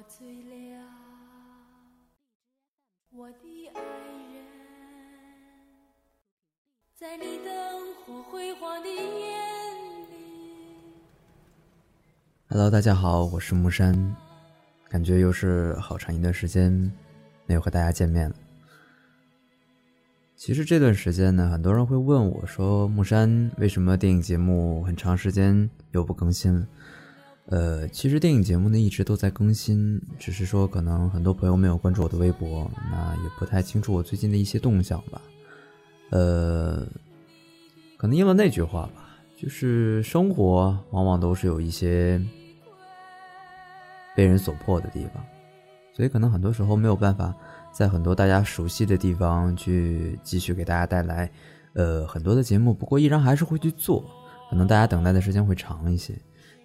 我醉了，我的爱人，在你灯火辉煌的夜里。Hello，大家好，我是木山，感觉又是好长一段时间没有和大家见面了。其实这段时间呢，很多人会问我说：“木山，为什么电影节目很长时间又不更新了？”呃，其实电影节目呢一直都在更新，只是说可能很多朋友没有关注我的微博，那也不太清楚我最近的一些动向吧。呃，可能应了那句话吧，就是生活往往都是有一些被人所迫的地方，所以可能很多时候没有办法在很多大家熟悉的地方去继续给大家带来呃很多的节目，不过依然还是会去做，可能大家等待的时间会长一些。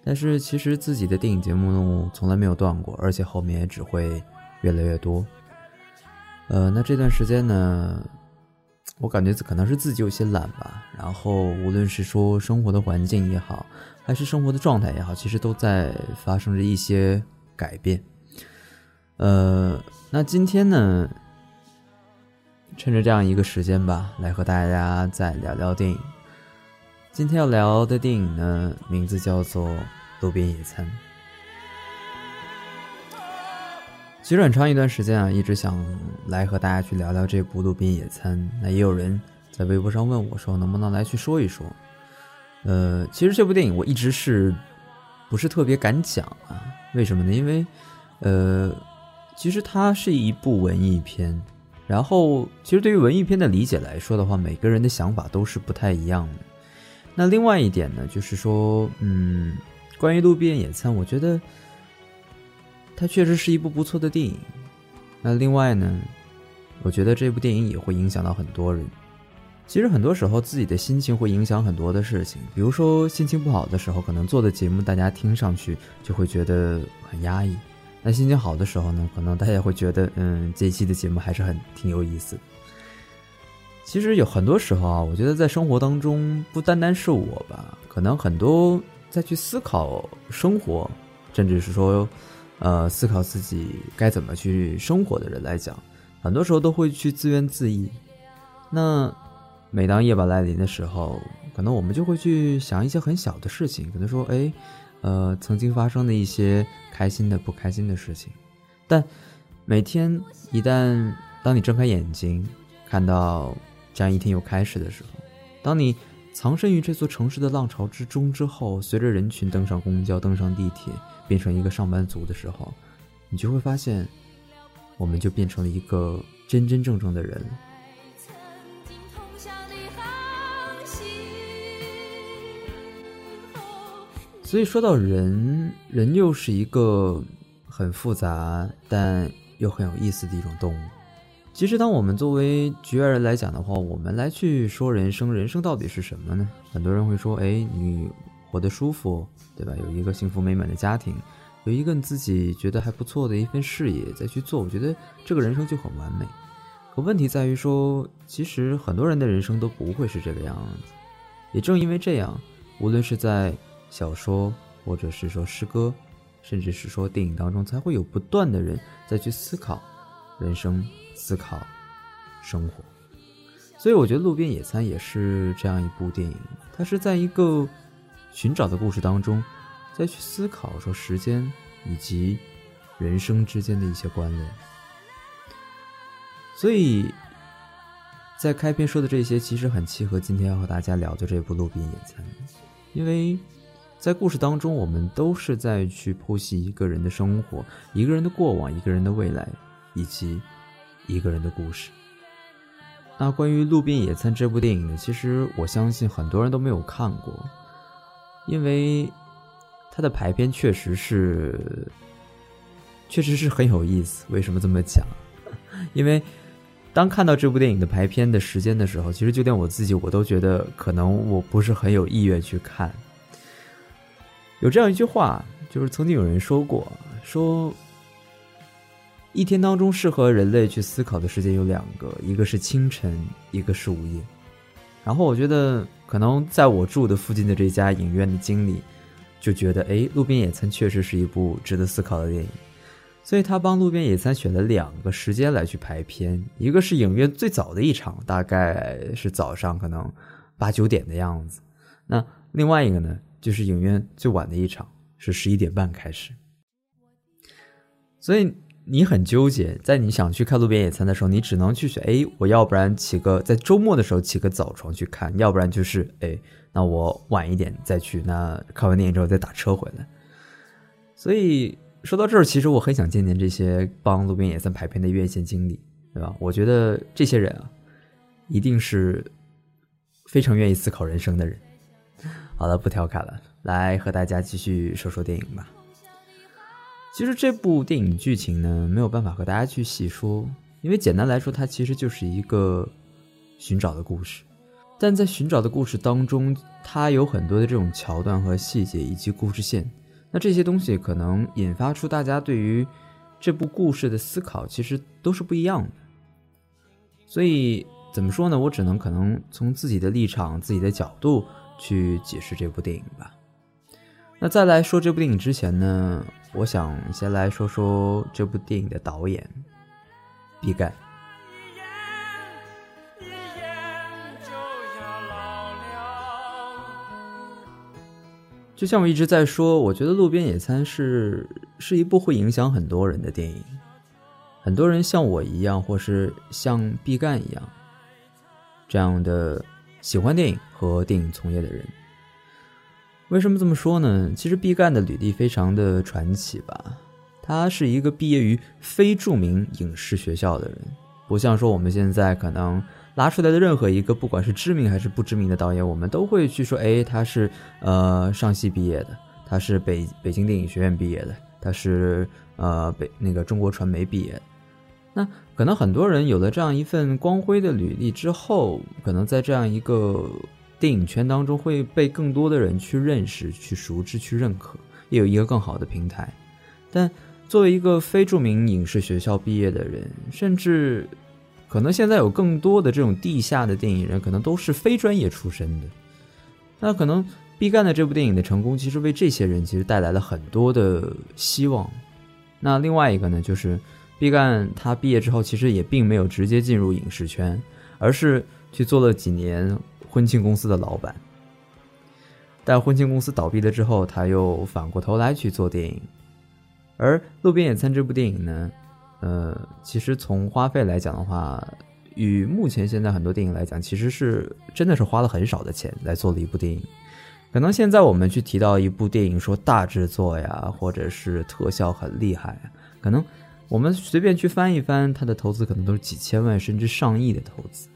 但是其实自己的电影节目呢从来没有断过，而且后面也只会越来越多。呃，那这段时间呢，我感觉可能是自己有些懒吧。然后无论是说生活的环境也好，还是生活的状态也好，其实都在发生着一些改变。呃，那今天呢，趁着这样一个时间吧，来和大家再聊聊电影。今天要聊的电影呢，名字叫做《路边野餐》。其实很长一段时间啊，一直想来和大家去聊聊这部《路边野餐》。那也有人在微博上问我说，能不能来去说一说？呃，其实这部电影我一直是不是特别敢讲啊？为什么呢？因为，呃，其实它是一部文艺片。然后，其实对于文艺片的理解来说的话，每个人的想法都是不太一样的。那另外一点呢，就是说，嗯，关于路边野餐，我觉得它确实是一部不错的电影。那另外呢，我觉得这部电影也会影响到很多人。其实很多时候自己的心情会影响很多的事情，比如说心情不好的时候，可能做的节目大家听上去就会觉得很压抑；那心情好的时候呢，可能大家会觉得，嗯，这一期的节目还是很挺有意思的。其实有很多时候啊，我觉得在生活当中，不单单是我吧，可能很多在去思考生活，甚至是说，呃，思考自己该怎么去生活的人来讲，很多时候都会去自怨自艾。那每当夜晚来临的时候，可能我们就会去想一些很小的事情，可能说，哎，呃，曾经发生的一些开心的、不开心的事情。但每天一旦当你睁开眼睛，看到这样一天又开始的时候，当你藏身于这座城市的浪潮之中之后，随着人群登上公交、登上地铁，变成一个上班族的时候，你就会发现，我们就变成了一个真真正正的人。所以说到人，人又是一个很复杂但又很有意思的一种动物。其实，当我们作为局外人来讲的话，我们来去说人生，人生到底是什么呢？很多人会说：“哎，你活得舒服，对吧？有一个幸福美满的家庭，有一个你自己觉得还不错的一份事业再去做，我觉得这个人生就很完美。”可问题在于说，其实很多人的人生都不会是这个样子。也正因为这样，无论是在小说，或者是说诗歌，甚至是说电影当中，才会有不断的人在去思考人生。思考生活，所以我觉得《路边野餐》也是这样一部电影。它是在一个寻找的故事当中，再去思考说时间以及人生之间的一些关联。所以在开篇说的这些，其实很契合今天要和大家聊的这部《路边野餐》，因为在故事当中，我们都是在去剖析一个人的生活、一个人的过往、一个人的未来，以及。一个人的故事。那关于《路边野餐》这部电影呢，其实我相信很多人都没有看过，因为它的排片确实是，确实是很有意思。为什么这么讲？因为当看到这部电影的排片的时间的时候，其实就连我自己我都觉得可能我不是很有意愿去看。有这样一句话，就是曾经有人说过，说。一天当中适合人类去思考的时间有两个，一个是清晨，一个是午夜。然后我觉得，可能在我住的附近的这家影院的经理就觉得，哎，《路边野餐》确实是一部值得思考的电影。所以他帮路边野餐选了两个时间来去排片，一个是影院最早的一场，大概是早上可能八九点的样子；那另外一个呢，就是影院最晚的一场，是十一点半开始。所以你很纠结，在你想去看路边野餐的时候，你只能去选：哎，我要不然起个在周末的时候起个早床去看，要不然就是哎，那我晚一点再去，那看完电影之后再打车回来。所以。说到这儿，其实我很想见见这些帮路边野餐排片的院线经理，对吧？我觉得这些人啊，一定是非常愿意思考人生的人。好了，不调侃了，来和大家继续说说电影吧。其实这部电影剧情呢，没有办法和大家去细说，因为简单来说，它其实就是一个寻找的故事。但在寻找的故事当中，它有很多的这种桥段和细节以及故事线。那这些东西可能引发出大家对于这部故事的思考，其实都是不一样的。所以怎么说呢？我只能可能从自己的立场、自己的角度去解释这部电影吧。那在来说这部电影之前呢，我想先来说说这部电影的导演毕赣。就像我一直在说，我觉得《路边野餐》是是一部会影响很多人的电影。很多人像我一样，或是像毕赣一样，这样的喜欢电影和电影从业的人。为什么这么说呢？其实毕赣的履历非常的传奇吧。他是一个毕业于非著名影视学校的人，不像说我们现在可能。拉出来的任何一个，不管是知名还是不知名的导演，我们都会去说，哎，他是呃上戏毕业的，他是北北京电影学院毕业的，他是呃北那个中国传媒毕业的。那可能很多人有了这样一份光辉的履历之后，可能在这样一个电影圈当中会被更多的人去认识、去熟知、去认可，也有一个更好的平台。但作为一个非著名影视学校毕业的人，甚至。可能现在有更多的这种地下的电影人，可能都是非专业出身的。那可能毕赣的这部电影的成功，其实为这些人其实带来了很多的希望。那另外一个呢，就是毕赣他毕业之后，其实也并没有直接进入影视圈，而是去做了几年婚庆公司的老板。但婚庆公司倒闭了之后，他又反过头来去做电影。而《路边野餐》这部电影呢？呃，其实从花费来讲的话，与目前现在很多电影来讲，其实是真的是花了很少的钱来做了一部电影。可能现在我们去提到一部电影，说大制作呀，或者是特效很厉害，可能我们随便去翻一翻，它的投资可能都是几千万甚至上亿的投资。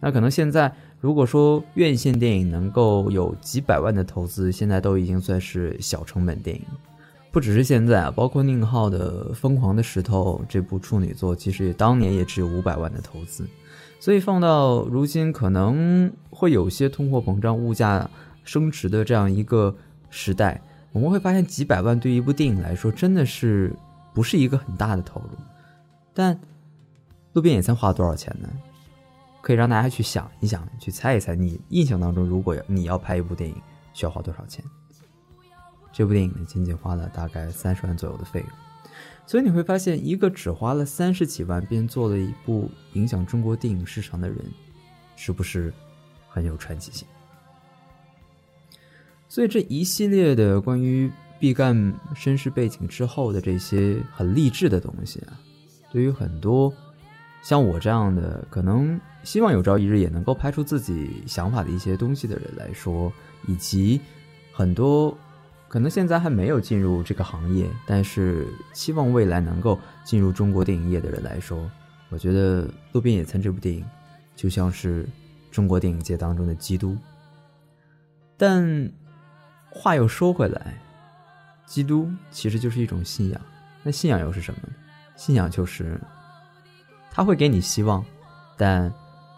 那可能现在如果说院线电影能够有几百万的投资，现在都已经算是小成本电影。不只是现在啊，包括宁浩的《疯狂的石头》这部处女作，其实也当年也只有五百万的投资，所以放到如今，可能会有些通货膨胀、物价升值的这样一个时代，我们会发现几百万对于一部电影来说，真的是不是一个很大的投入。但《路边野餐》花了多少钱呢？可以让大家去想一想，去猜一猜，你印象当中，如果你要拍一部电影，需要花多少钱？这部电影呢，仅仅花了大概三十万左右的费用，所以你会发现，一个只花了三十几万便做了一部影响中国电影市场的人，是不是很有传奇性？所以这一系列的关于毕赣身世背景之后的这些很励志的东西啊，对于很多像我这样的可能希望有朝一日也能够拍出自己想法的一些东西的人来说，以及很多。可能现在还没有进入这个行业，但是期望未来能够进入中国电影业的人来说，我觉得《路边野餐》这部电影就像是中国电影界当中的基督。但话又说回来，基督其实就是一种信仰。那信仰又是什么？信仰就是他会给你希望，但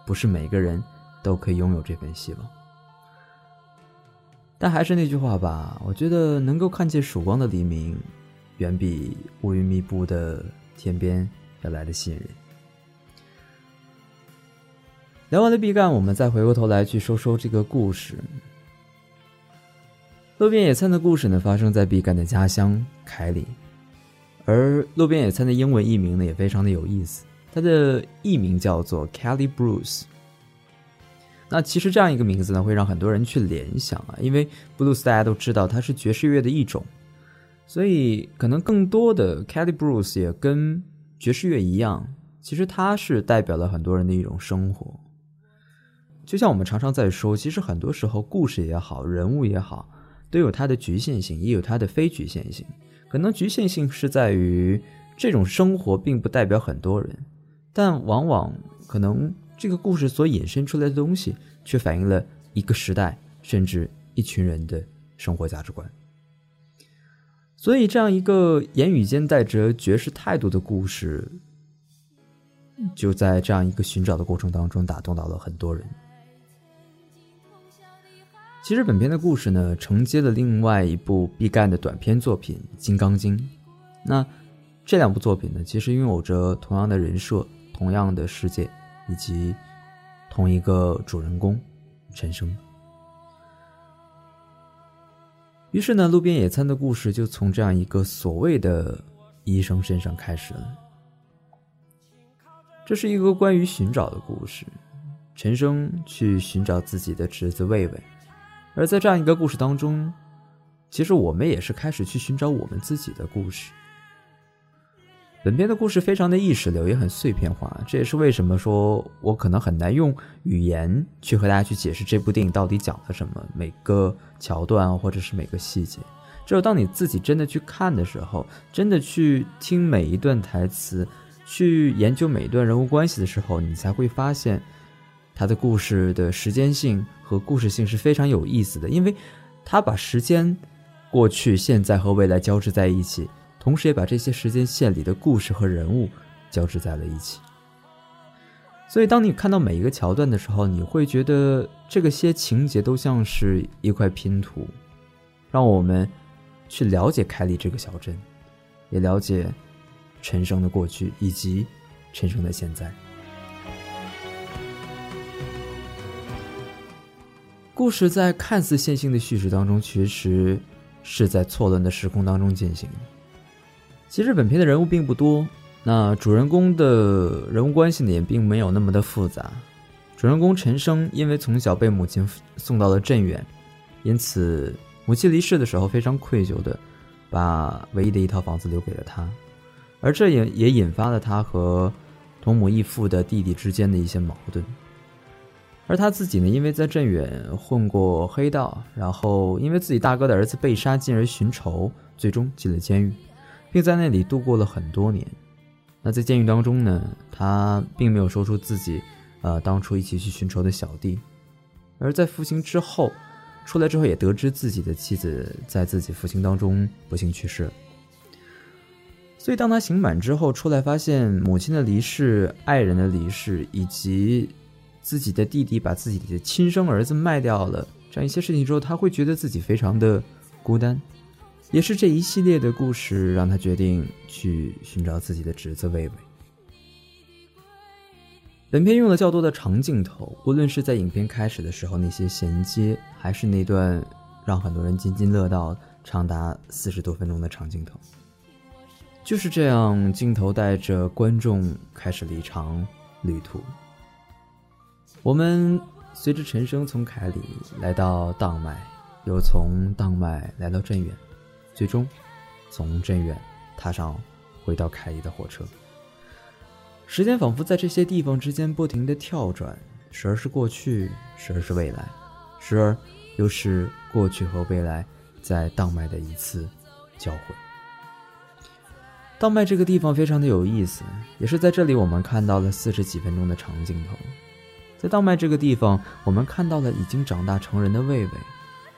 不是每个人都可以拥有这份希望。但还是那句话吧，我觉得能够看见曙光的黎明，远比乌云密布的天边要来的吸引人。聊完了毕赣，我们再回过头来去说说这个故事。路边野餐的故事呢，发生在毕赣的家乡凯里，而路边野餐的英文译名呢也非常的有意思，它的艺名叫做 Kelly Bruce。那其实这样一个名字呢，会让很多人去联想啊，因为 Blues 大家都知道它是爵士乐的一种，所以可能更多的 Kelly Bruce 也跟爵士乐一样，其实它是代表了很多人的一种生活。就像我们常常在说，其实很多时候故事也好，人物也好，都有它的局限性，也有它的非局限性。可能局限性是在于这种生活并不代表很多人，但往往可能。这个故事所引申出来的东西，却反映了一个时代，甚至一群人的生活价值观。所以，这样一个言语间带着爵士态度的故事，就在这样一个寻找的过程当中，打动到了很多人。其实，本片的故事呢，承接了另外一部毕赣的短篇作品《金刚经》。那这两部作品呢，其实拥有着同样的人设，同样的世界。以及同一个主人公陈升。于是呢，路边野餐的故事就从这样一个所谓的医生身上开始了。这是一个关于寻找的故事，陈升去寻找自己的侄子魏魏，而在这样一个故事当中，其实我们也是开始去寻找我们自己的故事。本片的故事非常的意识流，也很碎片化，这也是为什么说我可能很难用语言去和大家去解释这部电影到底讲了什么，每个桥段或者是每个细节。只有当你自己真的去看的时候，真的去听每一段台词，去研究每一段人物关系的时候，你才会发现，他的故事的时间性和故事性是非常有意思的，因为他把时间、过去、现在和未来交织在一起。同时也把这些时间线里的故事和人物交织在了一起，所以当你看到每一个桥段的时候，你会觉得这个些情节都像是一块拼图，让我们去了解凯里这个小镇，也了解陈升的过去以及陈升的现在。故事在看似线性的叙事当中，其实是在错乱的时空当中进行。其实本片的人物并不多，那主人公的人物关系呢也并没有那么的复杂。主人公陈升因为从小被母亲送到了镇远，因此母亲离世的时候非常愧疚的，把唯一的一套房子留给了他，而这也也引发了他和同母异父的弟弟之间的一些矛盾。而他自己呢，因为在镇远混过黑道，然后因为自己大哥的儿子被杀，进而寻仇，最终进了监狱。并在那里度过了很多年。那在监狱当中呢，他并没有说出自己，呃，当初一起去寻仇的小弟。而在服刑之后，出来之后也得知自己的妻子在自己服刑当中不幸去世。所以当他刑满之后出来，发现母亲的离世、爱人的离世，以及自己的弟弟把自己的亲生儿子卖掉了这样一些事情之后，他会觉得自己非常的孤单。也是这一系列的故事，让他决定去寻找自己的侄子魏魏。本片用了较多的长镜头，无论是在影片开始的时候那些衔接，还是那段让很多人津津乐道、长达四十多分钟的长镜头，就是这样，镜头带着观众开始了一场旅途。我们随着陈升从凯里来到荡麦，又从荡麦来到镇远。最终，从镇远踏上回到凯里的火车。时间仿佛在这些地方之间不停的跳转，时而是过去，时而是未来，时而又是过去和未来在荡麦的一次交汇。荡麦这个地方非常的有意思，也是在这里我们看到了四十几分钟的长镜头。在荡麦这个地方，我们看到了已经长大成人的魏魏，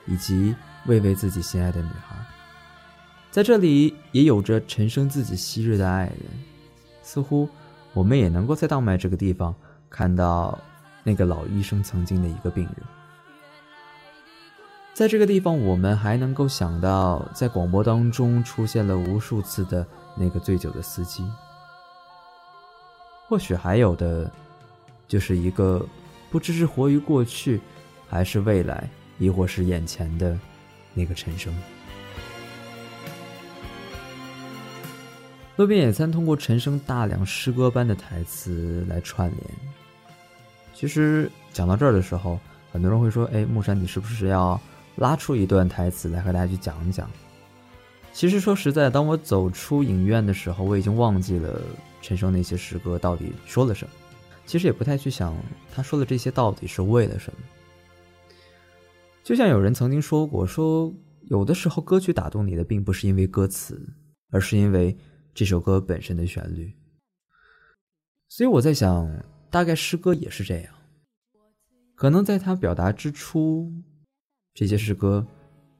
以及魏魏自己心爱的女孩。在这里也有着陈升自己昔日的爱人，似乎我们也能够在荡麦这个地方看到那个老医生曾经的一个病人。在这个地方，我们还能够想到在广播当中出现了无数次的那个醉酒的司机。或许还有的，就是一个不知是活于过去，还是未来，亦或是眼前的那个陈升。路边野餐通过陈升大量诗歌般的台词来串联。其实讲到这儿的时候，很多人会说：“哎，木山，你是不是要拉出一段台词来和大家去讲一讲？”其实说实在，当我走出影院的时候，我已经忘记了陈升那些诗歌到底说了什么。其实也不太去想他说的这些到底是为了什么。就像有人曾经说过，说有的时候歌曲打动你的，并不是因为歌词，而是因为这首歌本身的旋律。所以我在想，大概诗歌也是这样，可能在他表达之初，这些诗歌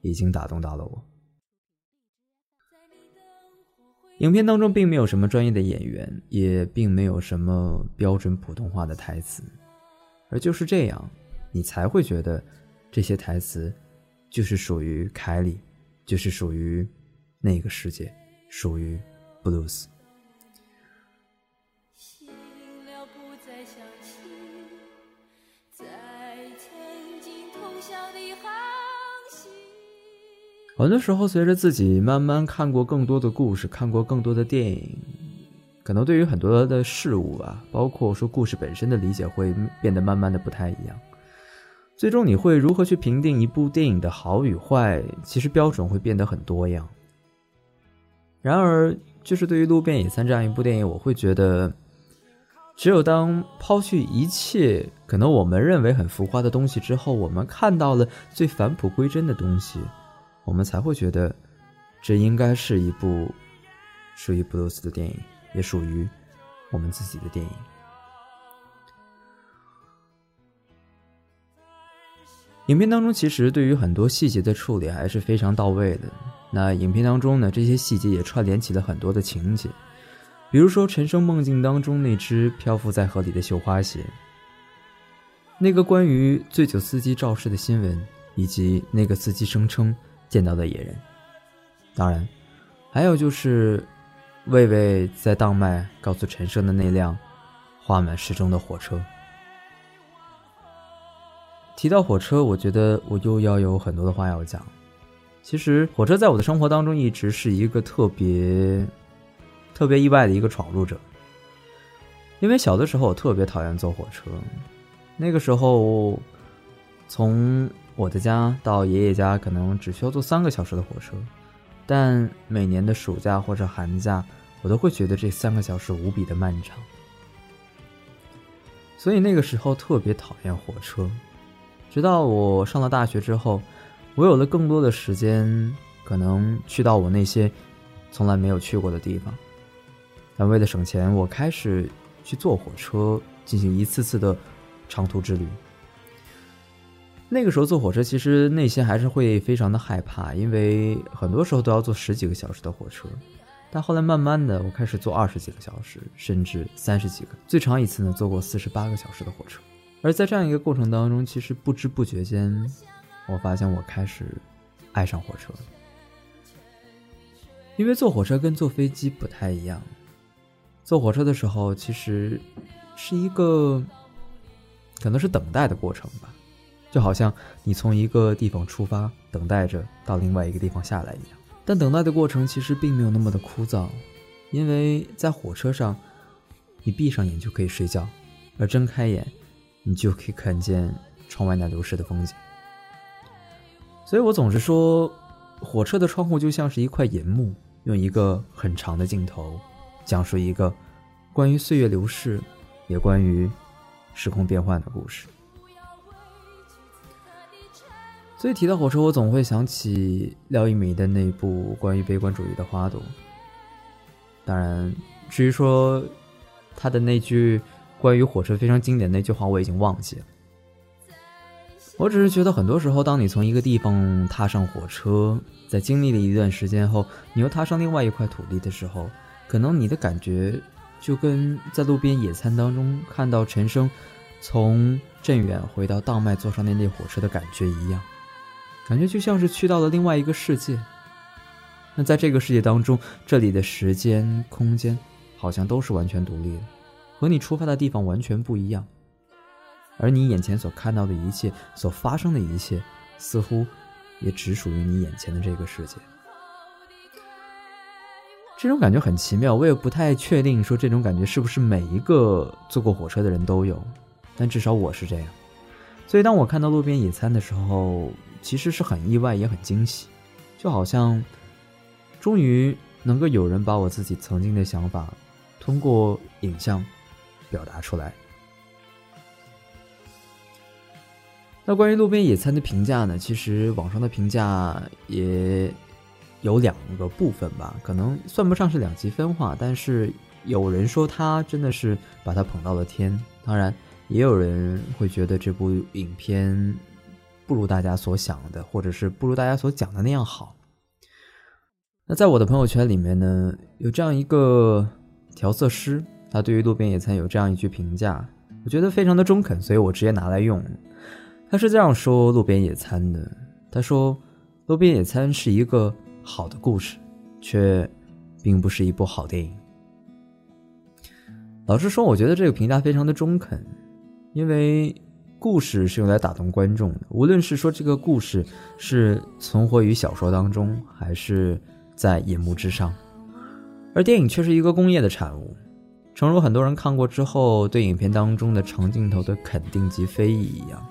已经打动到了我。影片当中并没有什么专业的演员，也并没有什么标准普通话的台词，而就是这样，你才会觉得。这些台词，就是属于凯里，就是属于那个世界，属于布鲁斯。很多时候，随着自己慢慢看过更多的故事，看过更多的电影，可能对于很多的事物啊，包括说故事本身的理解，会变得慢慢的不太一样。最终你会如何去评定一部电影的好与坏？其实标准会变得很多样。然而，就是对于《路边野餐》这样一部电影，我会觉得，只有当抛去一切可能我们认为很浮夸的东西之后，我们看到了最返璞归真的东西，我们才会觉得，这应该是一部属于布鲁斯的电影，也属于我们自己的电影。影片当中其实对于很多细节的处理还是非常到位的。那影片当中呢，这些细节也串联起了很多的情节，比如说陈升梦境当中那只漂浮在河里的绣花鞋，那个关于醉酒司机肇事的新闻，以及那个司机声称见到的野人。当然，还有就是魏魏在当麦告诉陈升的那辆画满时钟的火车。提到火车，我觉得我又要有很多的话要讲。其实，火车在我的生活当中一直是一个特别、特别意外的一个闯入者。因为小的时候我特别讨厌坐火车，那个时候从我的家到爷爷家可能只需要坐三个小时的火车，但每年的暑假或者寒假，我都会觉得这三个小时无比的漫长。所以那个时候特别讨厌火车。直到我上了大学之后，我有了更多的时间，可能去到我那些从来没有去过的地方。但为了省钱，我开始去坐火车进行一次次的长途之旅。那个时候坐火车，其实内心还是会非常的害怕，因为很多时候都要坐十几个小时的火车。但后来慢慢的，我开始坐二十几个小时，甚至三十几个，最长一次呢，坐过四十八个小时的火车。而在这样一个过程当中，其实不知不觉间，我发现我开始爱上火车。因为坐火车跟坐飞机不太一样，坐火车的时候其实是一个可能是等待的过程吧，就好像你从一个地方出发，等待着到另外一个地方下来一样。但等待的过程其实并没有那么的枯燥，因为在火车上，你闭上眼就可以睡觉，而睁开眼。你就可以看见窗外那流逝的风景，所以我总是说，火车的窗户就像是一块银幕，用一个很长的镜头，讲述一个关于岁月流逝，也关于时空变换的故事。所以提到火车，我总会想起廖一梅的那部关于悲观主义的《花朵》。当然，至于说他的那句。关于火车非常经典那句话，我已经忘记了。我只是觉得，很多时候，当你从一个地方踏上火车，在经历了一段时间后，你又踏上另外一块土地的时候，可能你的感觉就跟在路边野餐当中看到陈升从镇远回到当麦坐上那列火车的感觉一样，感觉就像是去到了另外一个世界。那在这个世界当中，这里的时间、空间好像都是完全独立的。和你出发的地方完全不一样，而你眼前所看到的一切，所发生的一切，似乎也只属于你眼前的这个世界。这种感觉很奇妙，我也不太确定说这种感觉是不是每一个坐过火车的人都有，但至少我是这样。所以当我看到路边野餐的时候，其实是很意外也很惊喜，就好像终于能够有人把我自己曾经的想法通过影像表达出来。那关于路边野餐的评价呢？其实网上的评价也。有两个部分吧，可能算不上是两极分化，但是有人说他真的是把他捧到了天，当然也有人会觉得这部影片不如大家所想的，或者是不如大家所讲的那样好。那在我的朋友圈里面呢，有这样一个调色师，他对于路边野餐有这样一句评价，我觉得非常的中肯，所以我直接拿来用。他是这样说路边野餐的，他说路边野餐是一个。好的故事，却并不是一部好电影。老实说，我觉得这个评价非常的中肯，因为故事是用来打动观众的。无论是说这个故事是存活于小说当中，还是在银幕之上，而电影却是一个工业的产物。诚如很多人看过之后对影片当中的长镜头的肯定及非议一样，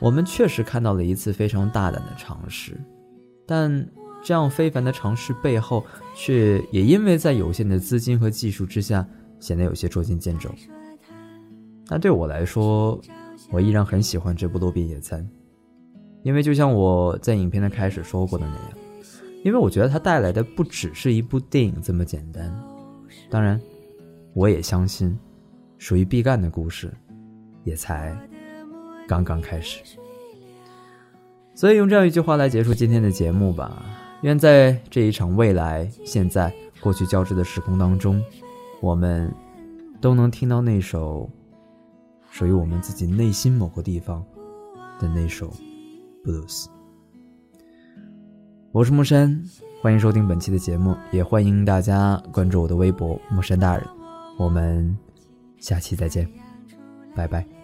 我们确实看到了一次非常大胆的尝试，但。这样非凡的尝试背后，却也因为在有限的资金和技术之下，显得有些捉襟见肘。但对我来说，我依然很喜欢这部《路边野餐》，因为就像我在影片的开始说过的那样，因为我觉得它带来的不只是一部电影这么简单。当然，我也相信，属于毕赣的故事，也才刚刚开始。所以用这样一句话来结束今天的节目吧。愿在这一场未来、现在、过去交织的时空当中，我们都能听到那首属于我们自己内心某个地方的那首 blues。我是木山，欢迎收听本期的节目，也欢迎大家关注我的微博木山大人。我们下期再见，拜拜。